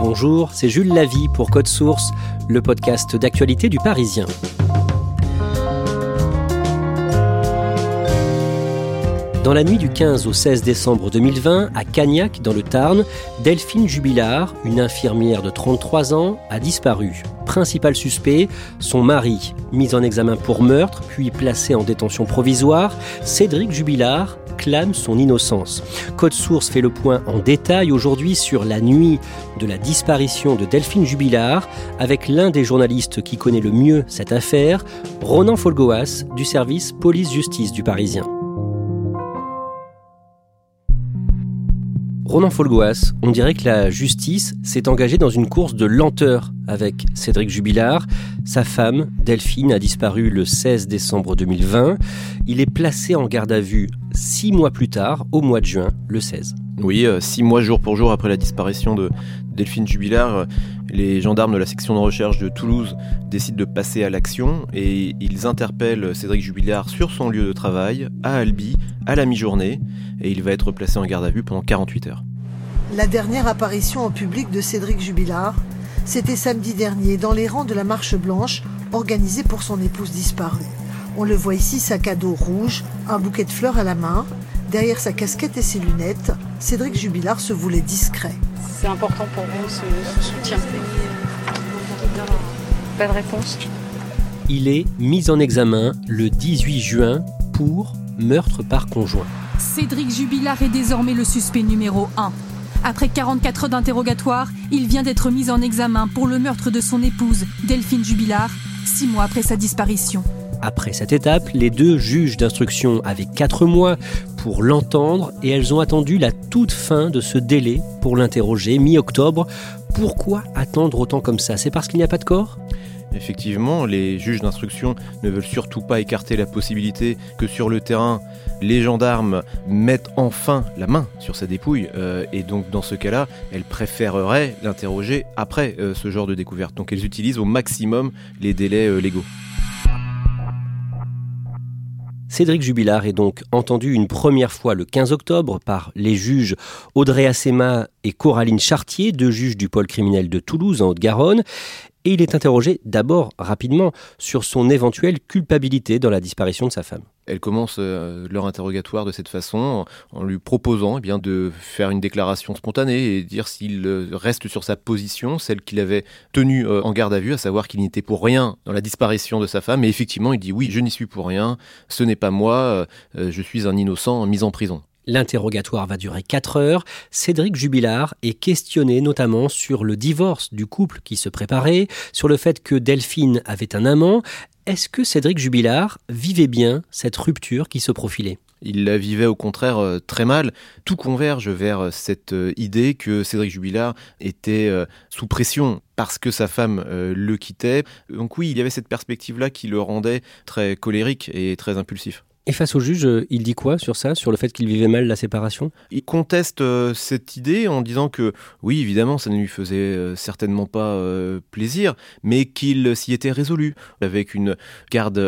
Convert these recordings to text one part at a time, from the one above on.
Bonjour, c'est Jules Lavie pour Code Source, le podcast d'actualité du Parisien. Dans la nuit du 15 au 16 décembre 2020, à Cagnac, dans le Tarn, Delphine Jubilard, une infirmière de 33 ans, a disparu. Principal suspect, son mari, mis en examen pour meurtre, puis placé en détention provisoire, Cédric Jubilard son innocence. Code Source fait le point en détail aujourd'hui sur la nuit de la disparition de Delphine Jubilard avec l'un des journalistes qui connaît le mieux cette affaire, Ronan Folgoas du service police-justice du Parisien. Ronan Folgoas, on dirait que la justice s'est engagée dans une course de lenteur avec Cédric Jubilard. Sa femme, Delphine, a disparu le 16 décembre 2020. Il est placé en garde à vue six mois plus tard, au mois de juin, le 16. Oui, euh, six mois jour pour jour après la disparition de Delphine Jubilard, euh, les gendarmes de la section de recherche de Toulouse décident de passer à l'action et ils interpellent Cédric Jubilard sur son lieu de travail, à Albi, à la mi-journée, et il va être placé en garde à vue pendant 48 heures. La dernière apparition en public de Cédric Jubilard, c'était samedi dernier dans les rangs de la Marche Blanche organisée pour son épouse disparue. On le voit ici, sac à dos rouge, un bouquet de fleurs à la main. Derrière sa casquette et ses lunettes, Cédric Jubilard se voulait discret. C'est important pour vous ce, ce soutien Pas de réponse Il est mis en examen le 18 juin pour meurtre par conjoint. Cédric Jubilard est désormais le suspect numéro 1. Après 44 heures d'interrogatoire, il vient d'être mis en examen pour le meurtre de son épouse, Delphine Jubilard, six mois après sa disparition. Après cette étape, les deux juges d'instruction avaient 4 mois pour l'entendre et elles ont attendu la toute fin de ce délai pour l'interroger, mi-octobre. Pourquoi attendre autant comme ça? C'est parce qu'il n'y a pas de corps? Effectivement, les juges d'instruction ne veulent surtout pas écarter la possibilité que sur le terrain, les gendarmes mettent enfin la main sur sa dépouille. Euh, et donc, dans ce cas-là, elles préféreraient l'interroger après euh, ce genre de découverte. Donc, elles utilisent au maximum les délais euh, légaux. Cédric Jubilard est donc entendu une première fois le 15 octobre par les juges Audrey Assema et Coraline Chartier, deux juges du pôle criminel de Toulouse en Haute-Garonne. Et il est interrogé d'abord rapidement sur son éventuelle culpabilité dans la disparition de sa femme. Elles commencent euh, leur interrogatoire de cette façon en lui proposant eh bien, de faire une déclaration spontanée et dire s'il euh, reste sur sa position, celle qu'il avait tenue euh, en garde à vue, à savoir qu'il n'était pour rien dans la disparition de sa femme. Et effectivement, il dit oui, je n'y suis pour rien, ce n'est pas moi, je suis un innocent mis en prison. L'interrogatoire va durer 4 heures. Cédric Jubilard est questionné notamment sur le divorce du couple qui se préparait, sur le fait que Delphine avait un amant. Est-ce que Cédric Jubilard vivait bien cette rupture qui se profilait? Il la vivait au contraire euh, très mal. Tout converge vers euh, cette euh, idée que Cédric Jubilard était sous pression parce que sa femme le quittait. Donc oui, il y avait cette perspective-là qui le rendait très colérique et très impulsif. Et face au juge, euh, il dit quoi sur ça, sur le fait qu'il vivait mal la séparation? Il conteste euh, cette idée en disant que oui, évidemment, ça ne lui faisait euh, certainement pas plaisir, mais qu'il s'y était résolu. Avec une garde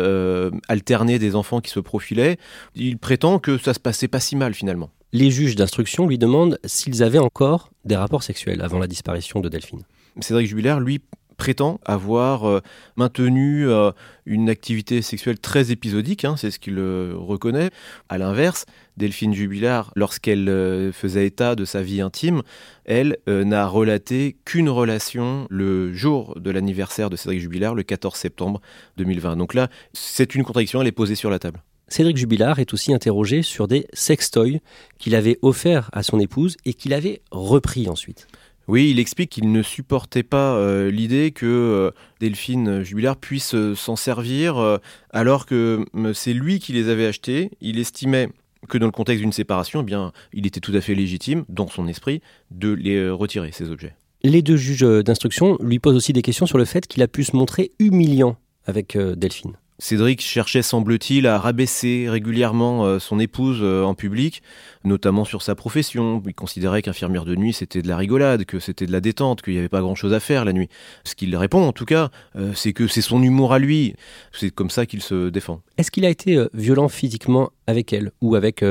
alternée des enfants qui se profilaient, il prétend que ça se passait pas si mal finalement. Les juges d'instruction lui demandent s'ils avaient encore des rapports sexuels avant la disparition de Delphine. Cédric Jubilaire, lui, prétend avoir euh, maintenu euh, une activité sexuelle très épisodique, hein, c'est ce qu'il euh, reconnaît. À l'inverse, Delphine Jubilard, lorsqu'elle faisait état de sa vie intime, elle n'a relaté qu'une relation le jour de l'anniversaire de Cédric Jubilard, le 14 septembre 2020. Donc là, c'est une contradiction, elle est posée sur la table. Cédric Jubilard est aussi interrogé sur des sextoys qu'il avait offerts à son épouse et qu'il avait repris ensuite. Oui, il explique qu'il ne supportait pas euh, l'idée que euh, Delphine Jubilard puisse euh, s'en servir alors que c'est lui qui les avait achetés. Il estimait que dans le contexte d'une séparation, eh bien, il était tout à fait légitime, dans son esprit, de les euh, retirer, ces objets. Les deux juges d'instruction lui posent aussi des questions sur le fait qu'il a pu se montrer humiliant avec euh, Delphine. Cédric cherchait, semble-t-il, à rabaisser régulièrement euh, son épouse euh, en public, notamment sur sa profession. Il considérait qu'infirmière de nuit, c'était de la rigolade, que c'était de la détente, qu'il n'y avait pas grand-chose à faire la nuit. Ce qu'il répond, en tout cas, euh, c'est que c'est son humour à lui. C'est comme ça qu'il se défend. Est-ce qu'il a été violent physiquement avec elle ou avec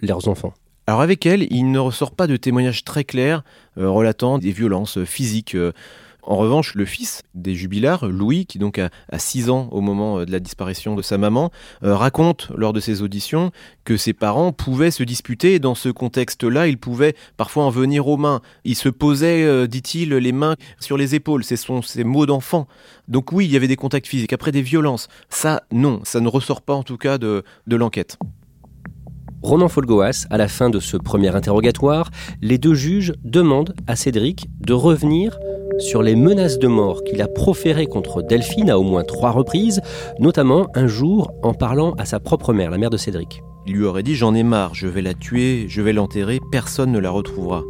leurs enfants? Alors avec elle, il ne ressort pas de témoignages très clairs relatant des violences physiques en revanche, le fils des jubilars, Louis, qui donc a, 6 ans au moment euh, de la disparition de sa maman, euh, raconte lors de ses auditions que ses parents pouvaient se disputer dans ce contexte-là, ils pouvaient parfois en venir aux mains. Ils se posaient, euh, dit-il, les mains sur les épaules. Ce sont ces mots d'enfant. Donc oui, il y avait des contacts physiques. Après, des violences. Ça, non, ça ne ressort pas en tout cas de, de l'enquête. Ronan Folgoas, à la fin de ce premier interrogatoire, les deux juges demandent à Cédric de revenir sur les menaces de mort qu'il a proférées contre Delphine à au moins trois reprises, notamment un jour en parlant à sa propre mère, la mère de Cédric. Il lui aurait dit J'en ai marre, je vais la tuer, je vais l'enterrer, personne ne la retrouvera.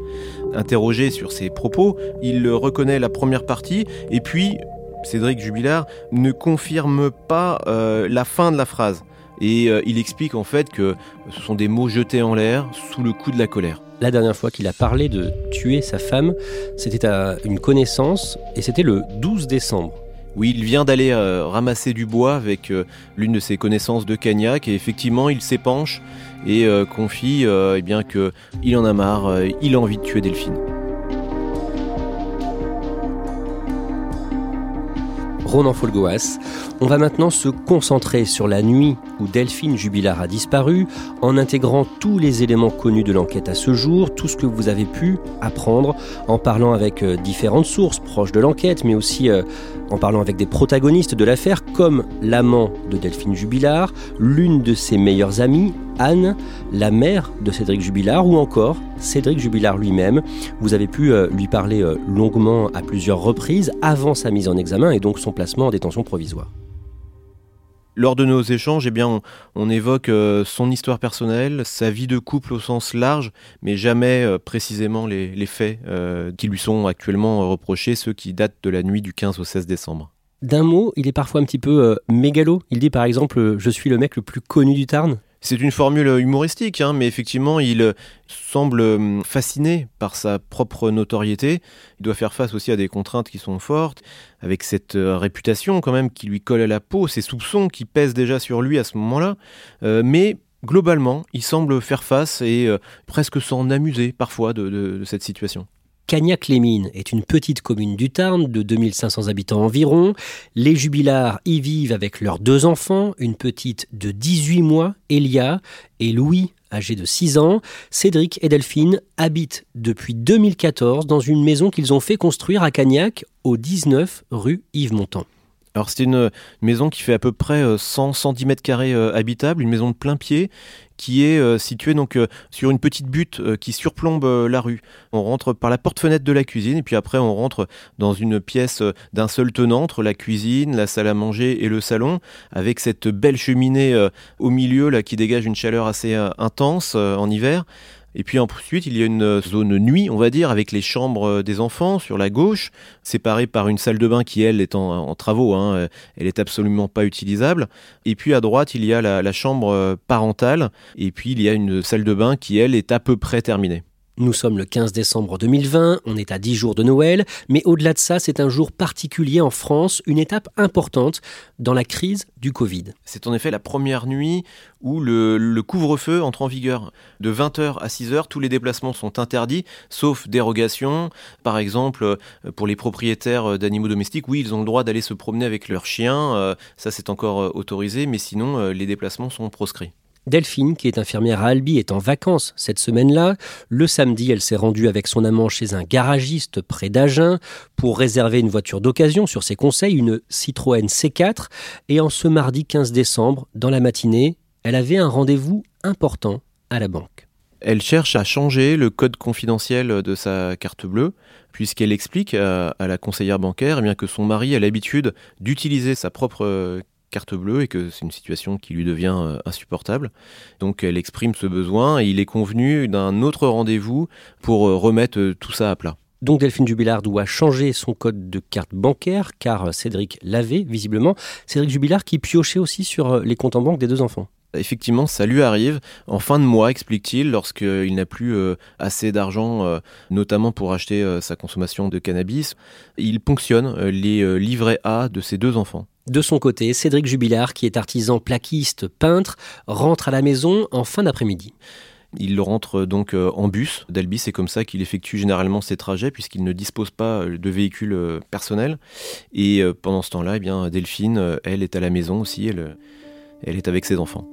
Interrogé sur ses propos, il reconnaît la première partie et puis Cédric Jubilard ne confirme pas euh, la fin de la phrase. Et euh, il explique en fait que ce sont des mots jetés en l'air sous le coup de la colère. La dernière fois qu'il a parlé de tuer sa femme, c'était à une connaissance et c'était le 12 décembre. Oui, il vient d'aller euh, ramasser du bois avec euh, l'une de ses connaissances de Cagnac et effectivement il s'épanche et confie eh bien que il en a marre, il a envie de tuer Delphine. Ronan Folgoas. On va maintenant se concentrer sur la nuit où Delphine Jubilard a disparu, en intégrant tous les éléments connus de l'enquête à ce jour, tout ce que vous avez pu apprendre, en parlant avec euh, différentes sources proches de l'enquête, mais aussi euh, en parlant avec des protagonistes de l'affaire, comme l'amant de Delphine Jubilard, l'une de ses meilleures amies, Anne, la mère de Cédric Jubilard, ou encore Cédric Jubilard lui-même. Vous avez pu euh, lui parler longuement à plusieurs reprises avant sa mise en examen et donc son placement en détention provisoire. Lors de nos échanges, eh on, évoque euh, son histoire personnelle, sa vie de couple au sens large, mais jamais précisément les, faits qui lui sont actuellement reprochés, ceux qui datent de la nuit du 15 au 16 décembre. D'un mot, il est parfois un petit peu mégalo. Il dit par exemple Je suis le mec le plus connu du Tarn. C'est une formule humoristique, hein, mais effectivement, il euh, semble euh, fasciné par sa propre notoriété. Il doit faire face aussi à des contraintes qui sont fortes, avec cette euh, réputation quand même qui lui colle à la peau, ces soupçons qui pèsent déjà sur lui à ce moment-là. mais globalement, il semble faire face et presque s'en amuser parfois de cette situation. Cagnac-les-Mines est une petite commune du Tarn de 2500 habitants environ. Les jubilars y vivent avec leurs deux enfants, une petite de 18 mois, Elia, et Louis, âgé de 6 ans. Cédric et Delphine habitent depuis 2014 dans une maison qu'ils ont fait construire à Cagnac, au 19 rue Yves Montand. Alors c'est une maison qui fait à peu près 100 euh, cm carrés euh, habitable, une maison de plein pied qui est euh, située donc sur une petite butte qui surplombe la rue. On rentre par la porte-fenêtre de la cuisine et puis après on rentre dans une pièce d'un seul tenant entre la cuisine, la salle à manger et le salon avec cette belle cheminée au milieu qui dégage une chaleur assez intense en hiver. Et puis ensuite, il y a une zone nuit, on va dire, avec les chambres des enfants sur la gauche, séparée par une salle de bain qui, elle, est en, travaux. Hein. Elle est absolument pas utilisable. Et puis à droite, il y a la chambre parentale. Et puis il y a une salle de bain qui, elle, est à peu près terminée. Nous sommes le 15 décembre 2020, on est à 10 jours de Noël, mais au-delà de ça, c'est un jour particulier en France, une étape importante dans la crise du Covid. C'est en effet la première nuit où le, couvre-feu entre en vigueur. De 20h à 6h, tous les déplacements sont interdits, sauf dérogation. Par exemple, euh, pour les propriétaires euh, d'animaux domestiques, oui, ils ont le droit d'aller se promener avec leurs chiens, euh, ça c'est encore autorisé, mais sinon, les déplacements sont proscrits. Delphine, qui est infirmière à Albi, est en vacances cette semaine-là. Le samedi, elle s'est rendue avec son amant chez un garagiste près d'Agen pour réserver une voiture d'occasion sur ses conseils, une Citroën C4. Et en ce mardi 15 décembre, dans la matinée, elle avait un rendez-vous important à la banque. Elle cherche à changer le code confidentiel de sa carte bleue, puisqu'elle explique à, la conseillère bancaire eh bien, que son mari a l'habitude d'utiliser sa propre carte bleue et que c'est une situation qui lui devient euh, insupportable. Donc elle exprime ce besoin et il est convenu d'un autre rendez-vous pour euh, remettre tout ça à plat. Donc Delphine Jubilard doit changer son code de carte bancaire car Cédric l'avait visiblement. Cédric Jubilard qui piochait aussi sur les comptes en banque des deux enfants. Effectivement, ça lui arrive en fin de mois, explique-t-il, lorsqu'il n'a plus euh, assez d'argent, euh, notamment pour acheter euh, sa consommation de cannabis. Il ponctionne les livrets A de ses deux enfants. De son côté, Cédric Jubilard, qui est artisan plaquiste, peintre, rentre à la maison en fin d'après-midi. Il rentre donc en bus d'Albi, c'est comme ça qu'il effectue généralement ses trajets puisqu'il ne dispose pas de véhicule personnel. Et pendant ce temps-là, eh bien, Delphine, elle est à la maison aussi, elle est avec ses enfants.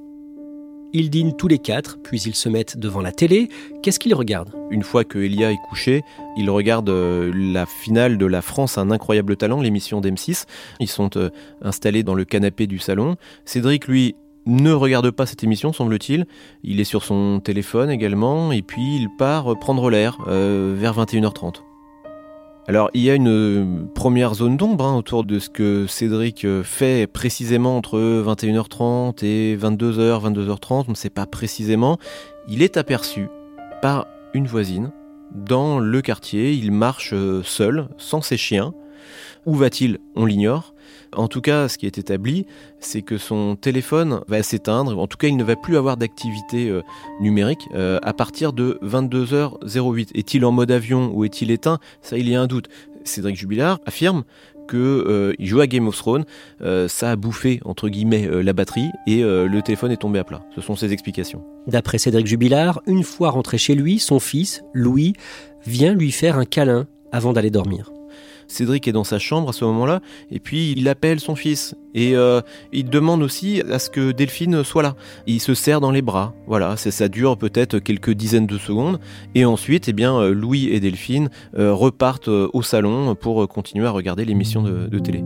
Ils dînent tous les quatre, puis ils se mettent devant la télé. Qu'est-ce qu'ils regardent? Une fois que Elia est couché, ils regardent euh, la finale de La France un incroyable talent, l'émission d'M6. Ils sont euh, installés dans le canapé du salon. Cédric, lui, ne regarde pas cette émission, semble-t-il. Il est sur son téléphone également, et puis il part prendre l'air euh, vers 21h30. Alors il y a une euh, première zone d'ombre hein, autour de ce que Cédric euh, fait précisément entre 21h30 et 22h, 22h30, on ne sait pas précisément. Il est aperçu par une voisine dans le quartier, il marche euh, seul, sans ses chiens. Où va-t-il? On l'ignore. En tout cas, ce qui est établi, c'est que son téléphone va s'éteindre. En tout cas, il ne va plus avoir d'activité euh, numérique euh, à partir de 22h08. Est-il en mode avion ou est-il éteint? Ça, il y a un doute. Cédric Jubilard affirme qu'il euh, joue à Game of Thrones, ça a bouffé entre guillemets la batterie et le téléphone est tombé à plat. Ce sont ses explications. D'après Cédric Jubilard, une fois rentré chez lui, son fils, Louis, vient lui faire un câlin avant d'aller dormir. Cédric est dans sa chambre à ce moment-là, et puis il appelle son fils. Et euh, il demande aussi à ce que Delphine soit là. Il se serre dans les bras. Voilà, ça dure peut-être quelques dizaines de secondes. Et ensuite, eh bien, euh, Louis et Delphine euh, repartent au salon pour continuer à regarder l'émission de, de télé.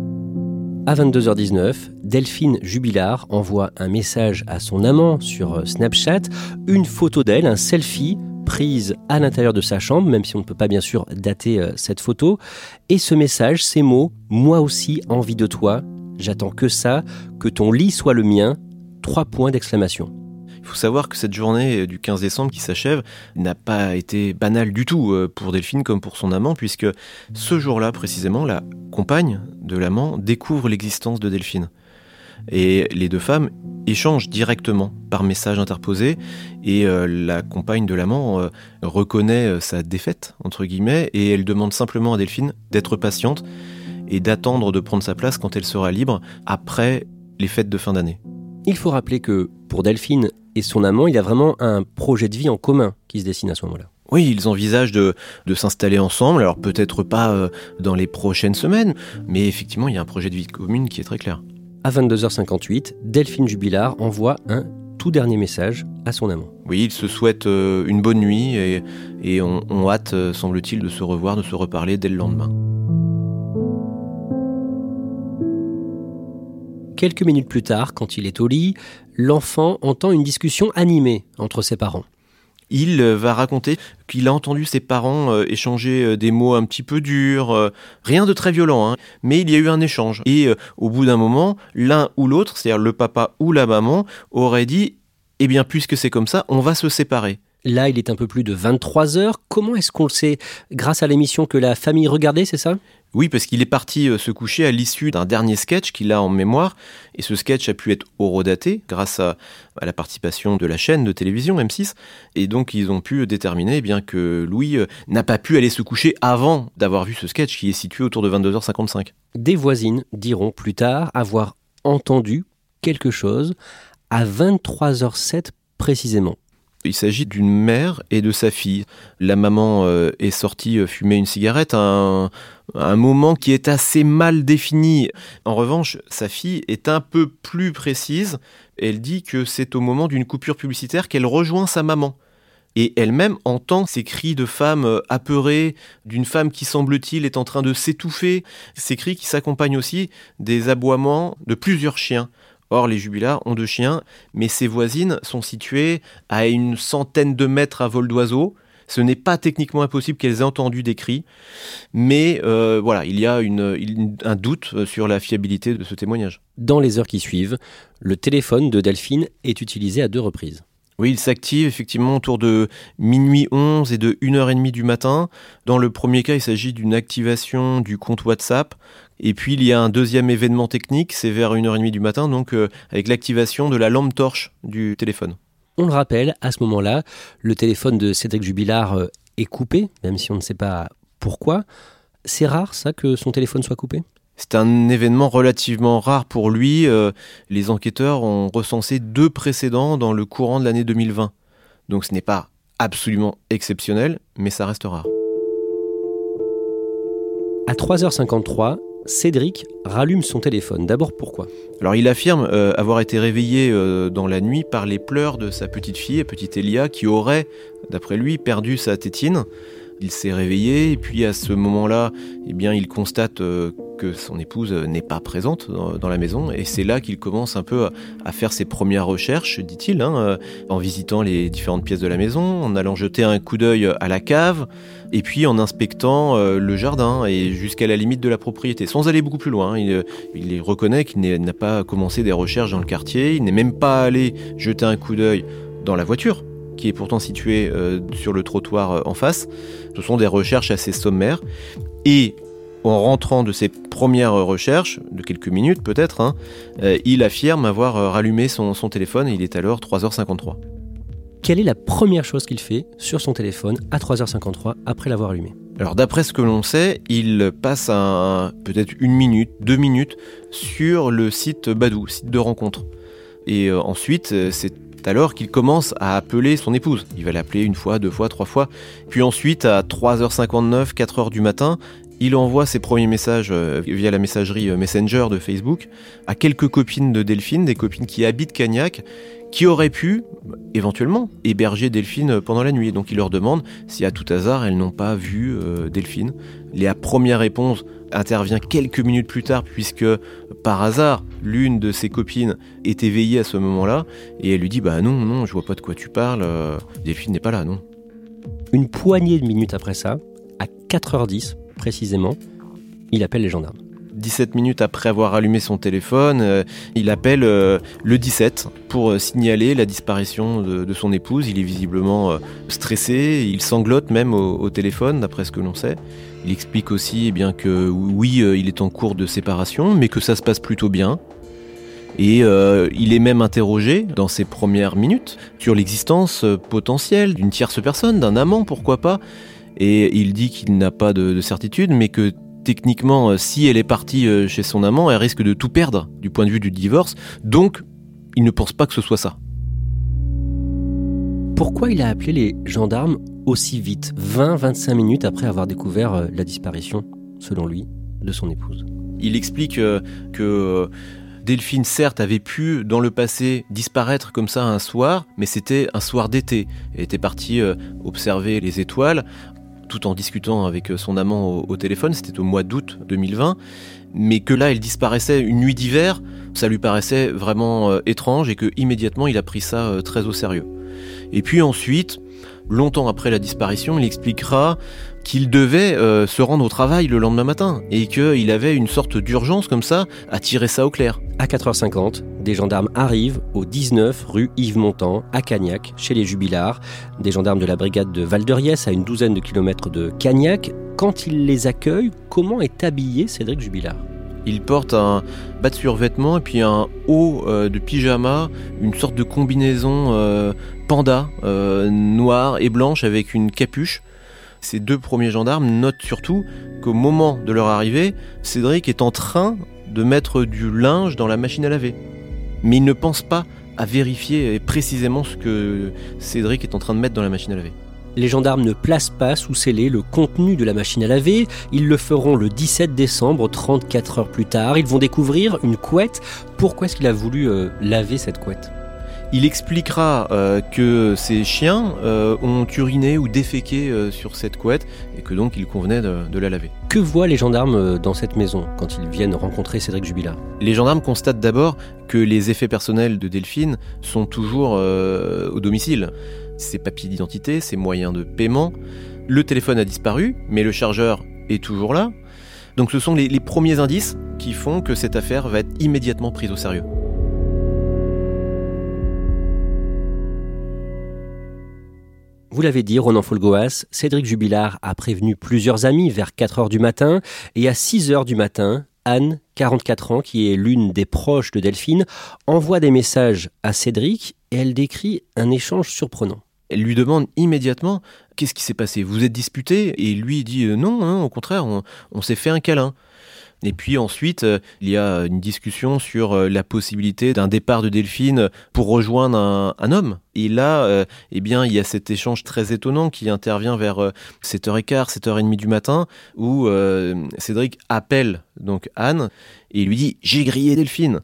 À 22h19, Delphine Jubilard envoie un message à son amant sur Snapchat, une photo d'elle, un selfie prise à l'intérieur de sa chambre, même si on ne peut pas bien sûr dater euh, cette photo. Et ce message, ces mots, moi aussi envie de toi, j'attends que ça, que ton lit soit le mien, trois points d'exclamation. Il faut savoir que cette journée du 15 décembre qui s'achève n'a pas été banale du tout euh, pour Delphine comme pour son amant, puisque ce jour-là précisément, la compagne de l'amant découvre l'existence de Delphine. Et les deux femmes échangent directement par message interposé et euh, la compagne de l'amant euh, reconnaît euh, sa défaite, entre guillemets, et elle demande simplement à Delphine d'être patiente et d'attendre de prendre sa place quand elle sera libre après les fêtes de fin d'année. Il faut rappeler que pour Delphine et son amant, il y a vraiment un projet de vie en commun qui se dessine à ce moment-là. Oui, ils envisagent de, de s'installer ensemble, alors peut-être pas dans les prochaines semaines, mais effectivement, il y a un projet de vie commune qui est très clair. À 22h58, Delphine Jubilard envoie un tout dernier message à son amant. Oui, il se souhaite euh, une bonne nuit et, et on, on hâte, euh, semble-t-il, de se revoir, de se reparler dès le lendemain. Quelques minutes plus tard, quand il est au lit, l'enfant entend une discussion animée entre ses parents il euh, va raconter qu'il a entendu ses parents euh, échanger euh, des mots un petit peu durs, rien de très violent, hein, mais il y a eu un échange. Et au bout d'un moment, l'un ou l'autre, c'est-à-dire le papa ou la maman, aurait dit Eh bien, puisque c'est comme ça, on va se séparer. Là, il est un peu plus de 23 heures. Comment est-ce qu'on le sait Grâce à l'émission que la famille regardait, c'est ça? Oui, parce qu'il est parti euh, se coucher à l'issue d'un dernier sketch qu'il a en mémoire, et ce sketch a pu être horodaté grâce à, la participation de la chaîne de télévision M6, et donc ils ont pu déterminer eh bien que Louis euh, n'a pas pu aller se coucher avant d'avoir vu ce sketch qui est situé autour de 22h55. Des voisines diront plus tard avoir entendu quelque chose à 23h07 précisément. Il s'agit d'une mère et de sa fille. La maman euh, est sortie euh, fumer une cigarette à un, moment qui est assez mal défini. En revanche, sa fille est un peu plus précise. Elle dit que c'est au moment d'une coupure publicitaire qu'elle rejoint sa maman. Et elle-même entend ces cris de femmes euh, apeurées, d'une femme qui semble-t-il est en train de s'étouffer, ces cris qui s'accompagnent aussi des aboiements de plusieurs chiens. Or, les jubilats ont deux chiens, mais ses voisines sont situées à une centaine de mètres à vol d'oiseau, Ce n'est pas techniquement impossible qu'elles aient entendu des cris, mais euh, voilà, il y a un doute sur la fiabilité de ce témoignage. Dans les heures qui suivent, le téléphone de Delphine est utilisé à deux reprises. Oui, il s'active effectivement autour de minuit 11 et de 1h30 du matin. Dans le premier cas, il s'agit d'une activation du compte WhatsApp. Et puis il y a un deuxième événement technique, c'est vers 1h30 du matin, donc euh, avec l'activation de la lampe torche du téléphone. On le rappelle, à ce moment-là, le téléphone de Cédric Jubilard euh, est coupé, même si on ne sait pas pourquoi. C'est rare ça que son téléphone soit coupé? C'est un événement relativement rare pour lui. Euh, les enquêteurs ont recensé deux précédents dans le courant de l'année 2020. Donc ce n'est pas absolument exceptionnel, mais ça reste rare. À 3h53, Cédric rallume son téléphone. D'abord pourquoi? Alors il affirme euh, avoir été réveillé euh, dans la nuit par les pleurs de sa petite fille, petite Elia, qui aurait, d'après lui, perdu sa tétine. Il s'est réveillé et puis à ce moment-là, eh bien, il constate euh, que son épouse n'est pas présente dans, la maison et c'est là qu'il commence un peu à, faire ses premières recherches, dit-il, hein, euh, en visitant les différentes pièces de la maison, en allant jeter un coup d'œil à la cave et puis en inspectant euh, le jardin et jusqu'à la limite de la propriété, sans aller beaucoup plus loin. Hein. Il, reconnaît qu'il n'a pas commencé des recherches dans le quartier, il n'est même pas allé jeter un coup d'œil dans la voiture qui est pourtant situé euh, sur le trottoir euh, en face. Ce sont des recherches assez sommaires. Et en rentrant de ses premières recherches, de quelques minutes peut-être, hein, euh, il affirme avoir rallumé son, son téléphone. Il est alors 3h53. Quelle est la première chose qu'il fait sur son téléphone à 3h53 après l'avoir allumé? Alors d'après ce que l'on sait, il passe peut-être une minute, deux minutes sur le site Badou, site de rencontre. Et ensuite, c'est alors qu'il commence à appeler son épouse. Il va l'appeler une fois, deux fois, trois fois. Puis ensuite, à 3h59, 4h du matin, il envoie ses premiers messages euh, via la messagerie euh, Messenger de Facebook à quelques copines de Delphine, des copines qui habitent Cagnac, qui auraient pu éventuellement héberger Delphine pendant la nuit. Donc il leur demande si à tout hasard elles n'ont pas vu euh, Delphine. La première réponse intervient quelques minutes plus tard puisque par hasard l'une de ses copines est éveillée à ce moment-là et elle lui dit bah non non je vois pas de quoi tu parles Delphine n'est pas là non. Une poignée de minutes après ça, à 4h10, précisément, il appelle les gendarmes. 17 minutes après avoir allumé son téléphone, euh, il appelle euh, le 17 pour euh, signaler la disparition de, son épouse. Il est visiblement stressé, il sanglote même au, téléphone, d'après ce que l'on sait. Il explique aussi eh bien, que oui, il est en cours de séparation, mais que ça se passe plutôt bien. Et il est même interrogé dans ses premières minutes sur l'existence potentielle d'une tierce personne, d'un amant, pourquoi pas. Et il dit qu'il n'a pas de, certitude, mais que techniquement, euh, si elle est partie euh, chez son amant, elle risque de tout perdre du point de vue du divorce. Donc, il ne pense pas que ce soit ça. Pourquoi il a appelé les gendarmes aussi vite, 20-25 minutes après avoir découvert euh, la disparition, selon lui, de son épouse? Il explique que Delphine, certes, avait pu dans le passé disparaître comme ça un soir, mais c'était un soir d'été. Elle était partie observer les étoiles tout en discutant avec son amant au, téléphone, c'était au mois d'août 2020, mais que là elle disparaissait une nuit d'hiver, ça lui paraissait vraiment euh, étrange et que immédiatement il a pris ça euh, très au sérieux. Et puis ensuite, longtemps après la disparition, il expliquera qu'il devait euh, se rendre au travail le lendemain matin et qu'il avait une sorte d'urgence comme ça à tirer ça au clair. À 4h50, des gendarmes arrivent au 19 rue Yves Montand, à Cagnac, chez les Jubillards. Des gendarmes de la brigade de val à une douzaine de kilomètres de Cagnac. Quand ils les accueillent, comment est habillé Cédric Jubilard? Il porte un bas de survêtement et puis un haut euh, de pyjama, une sorte de combinaison euh, panda noire et blanche avec une capuche. Ces deux premiers gendarmes notent surtout qu'au moment de leur arrivée, Cédric est en train de mettre du linge dans la machine à laver. Mais ils ne pensent pas à vérifier précisément ce que Cédric est en train de mettre dans la machine à laver. Les gendarmes ne placent pas sous scellé le contenu de la machine à laver. Ils le feront le 17 décembre, 34 heures plus tard. Ils vont découvrir une couette. Pourquoi est-ce qu'il a voulu euh, laver cette couette? Il expliquera euh, que ces chiens euh, ont uriné ou déféqué euh, sur cette couette et que donc il convenait de, la laver. Que voient les gendarmes dans cette maison quand ils viennent rencontrer Cédric Jubilard Les gendarmes constatent d'abord que les effets personnels de Delphine sont toujours au domicile. ses papiers d'identité, ses moyens de paiement. Le téléphone a disparu, mais le chargeur est toujours là. Donc ce sont les, les premiers indices qui font que cette affaire va être immédiatement prise au sérieux. Vous l'avez dit, Ronan Folgoas, Cédric Jubilard a prévenu plusieurs amis vers 4 heures du matin et à 6 heures du matin, Anne, 44 ans, qui est l'une des proches de Delphine, envoie des messages à Cédric et elle décrit un échange surprenant. Elle lui demande immédiatement qu'est-ce qui s'est passé? Vous êtes disputé Et lui dit non, hein, au contraire, on, on s'est fait un câlin. Et puis ensuite, euh, il y a une discussion sur euh, la possibilité d'un départ de Delphine pour rejoindre un, homme. Et là, euh, eh bien, il y a cet échange très étonnant qui intervient vers euh, 7h15, 7h30 du matin, où Cédric appelle donc Anne et lui dit J'ai grillé Delphine.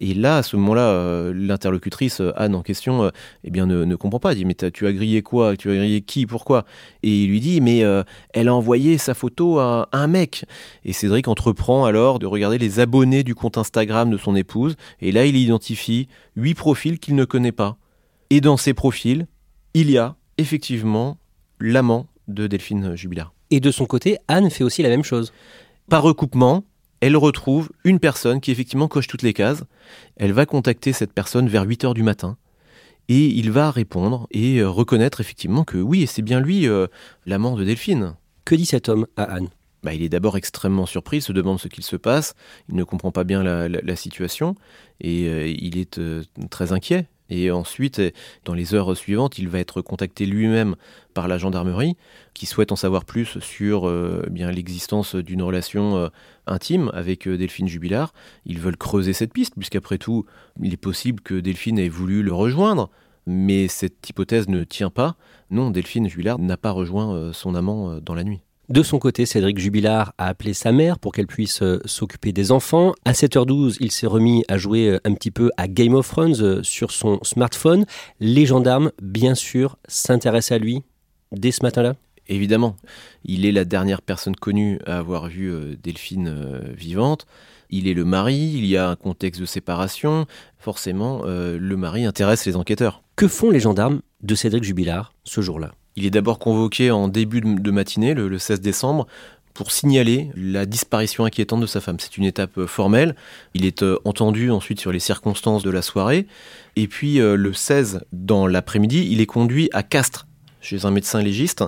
Et là, à ce moment-là, euh, l'interlocutrice euh, Anne en question, euh, eh bien, ne, ne comprend pas. Elle dit mais tu as grillé quoi? Tu as grillé qui? Pourquoi? Et il lui dit mais elle a envoyé sa photo à un mec. Et Cédric entreprend alors de regarder les abonnés du compte Instagram de son épouse. Et là, il identifie huit profils qu'il ne connaît pas. Et dans ces profils, il y a effectivement l'amant de Delphine Jubilard. Et de son côté, Anne fait aussi la même chose. Par recoupement, elle retrouve une personne qui effectivement coche toutes les cases. Elle va contacter cette personne vers 8 heures du matin. Et il va répondre et euh, reconnaître effectivement que oui, c'est bien lui, euh, l'amant de Delphine. Que dit cet homme à Anne? Bah, il est d'abord extrêmement surpris, il se demande ce qu'il se passe, il ne comprend pas bien la, la- la situation et euh, il est euh, très inquiet. Et ensuite, euh, dans les heures suivantes, il va être contacté lui-même par la gendarmerie qui souhaite en savoir plus sur euh, l'existence d'une relation euh, intime avec Delphine Jubilard. Ils veulent creuser cette piste puisqu'après tout, il est possible que Delphine ait voulu le rejoindre. Mais cette hypothèse ne tient pas. Non, Delphine Jubilard n'a pas rejoint son amant dans la nuit. De son côté, Cédric Jubilard a appelé sa mère pour qu'elle puisse euh, s'occuper des enfants. À 7h12, il s'est remis à jouer euh, un petit peu à Game of Thrones euh, sur son smartphone. Les gendarmes, bien sûr, s'intéressent à lui dès ce matin-là. Évidemment, il est la dernière personne connue à avoir vu Delphine vivante. Il est le mari, il y a un contexte de séparation. Forcément, le mari intéresse les enquêteurs. Que font les gendarmes de Cédric Jubilard ce jour-là? Il est d'abord convoqué en début de matinée, le, le 16 décembre, pour signaler la disparition inquiétante de sa femme. C'est une étape euh, formelle. Il est euh, entendu ensuite sur les circonstances de la soirée. Et puis euh, le 16, dans l'après-midi, il est conduit à Castres chez un médecin légiste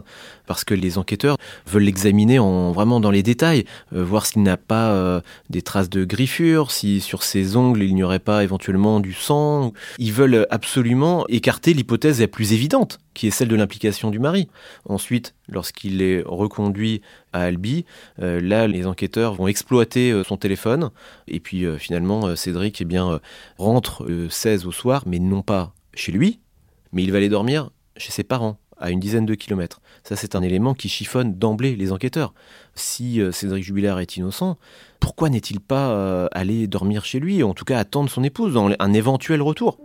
parce que les enquêteurs veulent l'examiner en vraiment dans les détails, euh, voir s'il n'a pas euh, des traces de griffures, si sur ses ongles il n'y aurait pas éventuellement du sang. Ils veulent absolument écarter l'hypothèse la plus évidente, qui est celle de l'implication du mari. Ensuite, lorsqu'il est reconduit à Albi, euh, là les enquêteurs vont exploiter son téléphone et puis finalement Cédric eh bien rentre le 16 au soir, mais non pas chez lui, mais il va aller dormir chez ses parents à une dizaine de kilomètres. Ça, c'est un élément qui chiffonne d'emblée les enquêteurs. Si euh, Cédric Jubilard est innocent, pourquoi n'est-il pas euh, allé dormir chez lui, en tout cas attendre son épouse dans un éventuel retour?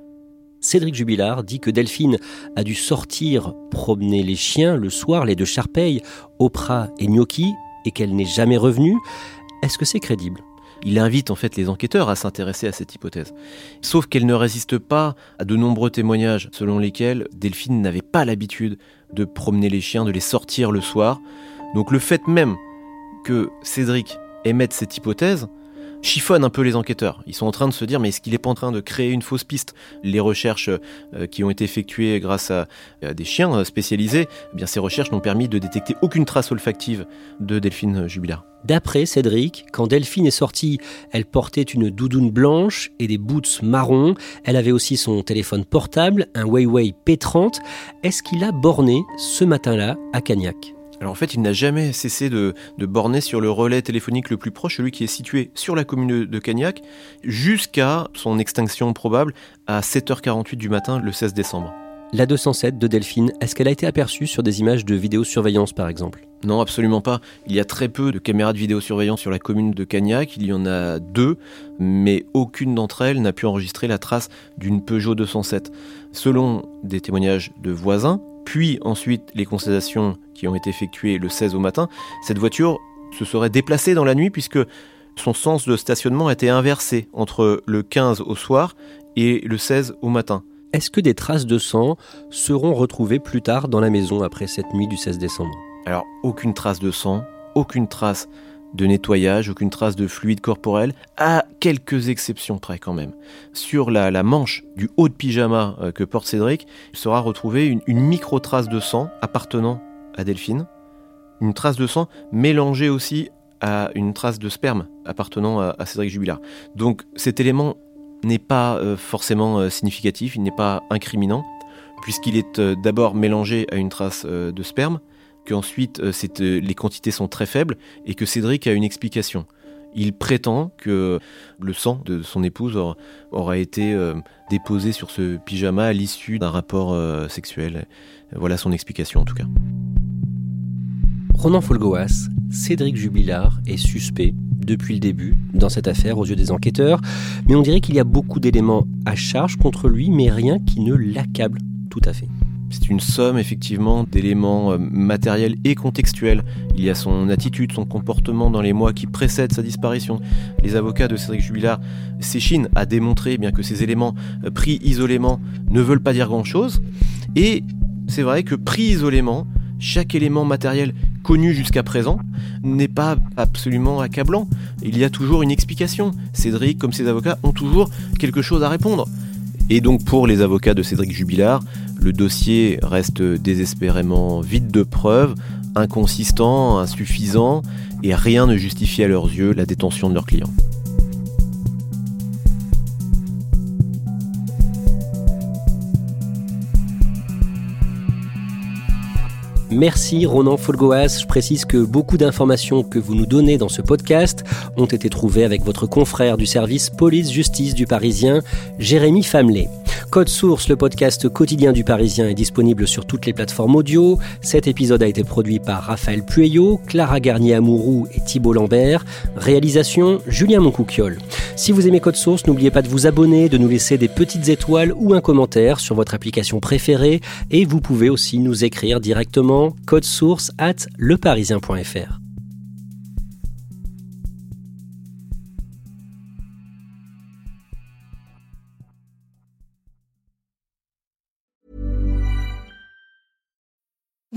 Cédric Jubilard dit que Delphine a dû sortir promener les chiens le soir, les deux Charpeilles, Oprah et Gnocchi, et qu'elle n'est jamais revenue. Est-ce que c'est crédible? Il invite en fait les enquêteurs à s'intéresser à cette hypothèse. Sauf qu'elle ne résiste pas à de nombreux témoignages selon lesquels Delphine n'avait pas l'habitude de promener les chiens, de les sortir le soir. Donc le fait même que Cédric émette cette hypothèse chiffonne un peu les enquêteurs. Ils sont en train de se dire mais est-ce qu'il n'est pas en train de créer une fausse piste? Les recherches euh, qui ont été effectuées grâce à, à des chiens euh, spécialisés, eh bien ces recherches n'ont permis de détecter aucune trace olfactive de Delphine Jubilard. D'après Cédric, quand Delphine est sortie, elle portait une doudoune blanche et des boots marrons. Elle avait aussi son téléphone portable, un Huawei P30. Est-ce qu'il a borné ce matin-là à Cagnac? Alors en fait, il n'a jamais cessé de, de borner sur le relais téléphonique le plus proche, celui qui est situé sur la commune de- de Cagnac, jusqu'à son extinction probable à 7h48 du matin le 16 décembre. La 207 de Delphine, est-ce qu'elle a été aperçue sur des images de vidéosurveillance par exemple? Non, absolument pas. Il y a très peu de caméras de vidéosurveillance sur la commune de Cagnac. Il y en a deux, mais aucune d'entre elles n'a pu enregistrer la trace d'une Peugeot 207. Selon des témoignages de voisins, puis ensuite les constatations qui ont été effectuées le 16 au matin, cette voiture se serait déplacée dans la nuit puisque son sens de stationnement était inversé entre le 15 au soir et le 16 au matin. est-ce que des traces de sang seront retrouvées plus tard dans la maison après cette nuit du 16 décembre? Alors, aucune trace de sang, aucune trace de nettoyage, aucune trace de fluide corporel, à quelques exceptions près quand même. Sur la, manche du haut de pyjama euh, que porte Cédric, il sera retrouvé une, micro-trace de sang appartenant à Delphine, une trace de sang mélangée aussi à une trace de sperme appartenant à, Cédric Jubilard. Donc cet élément n'est pas euh, forcément euh, significatif, il n'est pas incriminant, puisqu'il est d'abord mélangé à une trace de sperme, qu'ensuite euh, euh, les quantités sont très faibles et que Cédric a une explication. Il prétend que le sang de son épouse aura, été euh, déposé sur ce pyjama à l'issue d'un rapport sexuel. Voilà son explication en tout cas. Ronan Folgoas, Cédric Jubilard est suspect depuis le début dans cette affaire aux yeux des enquêteurs, mais on dirait qu'il y a beaucoup d'éléments à charge contre lui, mais rien qui ne l'accable tout à fait. C'est une somme effectivement d'éléments euh, matériels et contextuels. Il y a son attitude, son comportement dans les mois qui précèdent sa disparition. Les avocats de Cédric Jubilard s'échinent à démontrer bien que ces éléments euh, pris isolément ne veulent pas dire grand-chose. Et c'est vrai que pris isolément, chaque élément matériel connu jusqu'à présent n'est pas absolument accablant. Il y a toujours une explication. Cédric, comme ses avocats, ont toujours quelque chose à répondre. Et donc pour les avocats de Cédric Jubilard, le dossier reste désespérément vide de preuves, inconsistant, insuffisant, et rien ne justifie à leurs yeux la détention de leurs clients. Merci Ronan Folgoas. Je précise que beaucoup d'informations que vous nous donnez dans ce podcast ont été trouvées avec votre confrère du service police-justice du Parisien, Jérémy Famelet. Code Source, le podcast quotidien du Parisien, est disponible sur toutes les plateformes audio. Cet épisode a été produit par Raphaël Pueyo, Clara Garnier-Amouroux et Thibault Lambert. Réalisation, Julien Moncouquiole. Si vous aimez Code Source, n'oubliez pas de vous abonner, de nous laisser des petites étoiles ou un commentaire sur votre application préférée. Et vous pouvez aussi nous écrire directement source at leparisien.fr.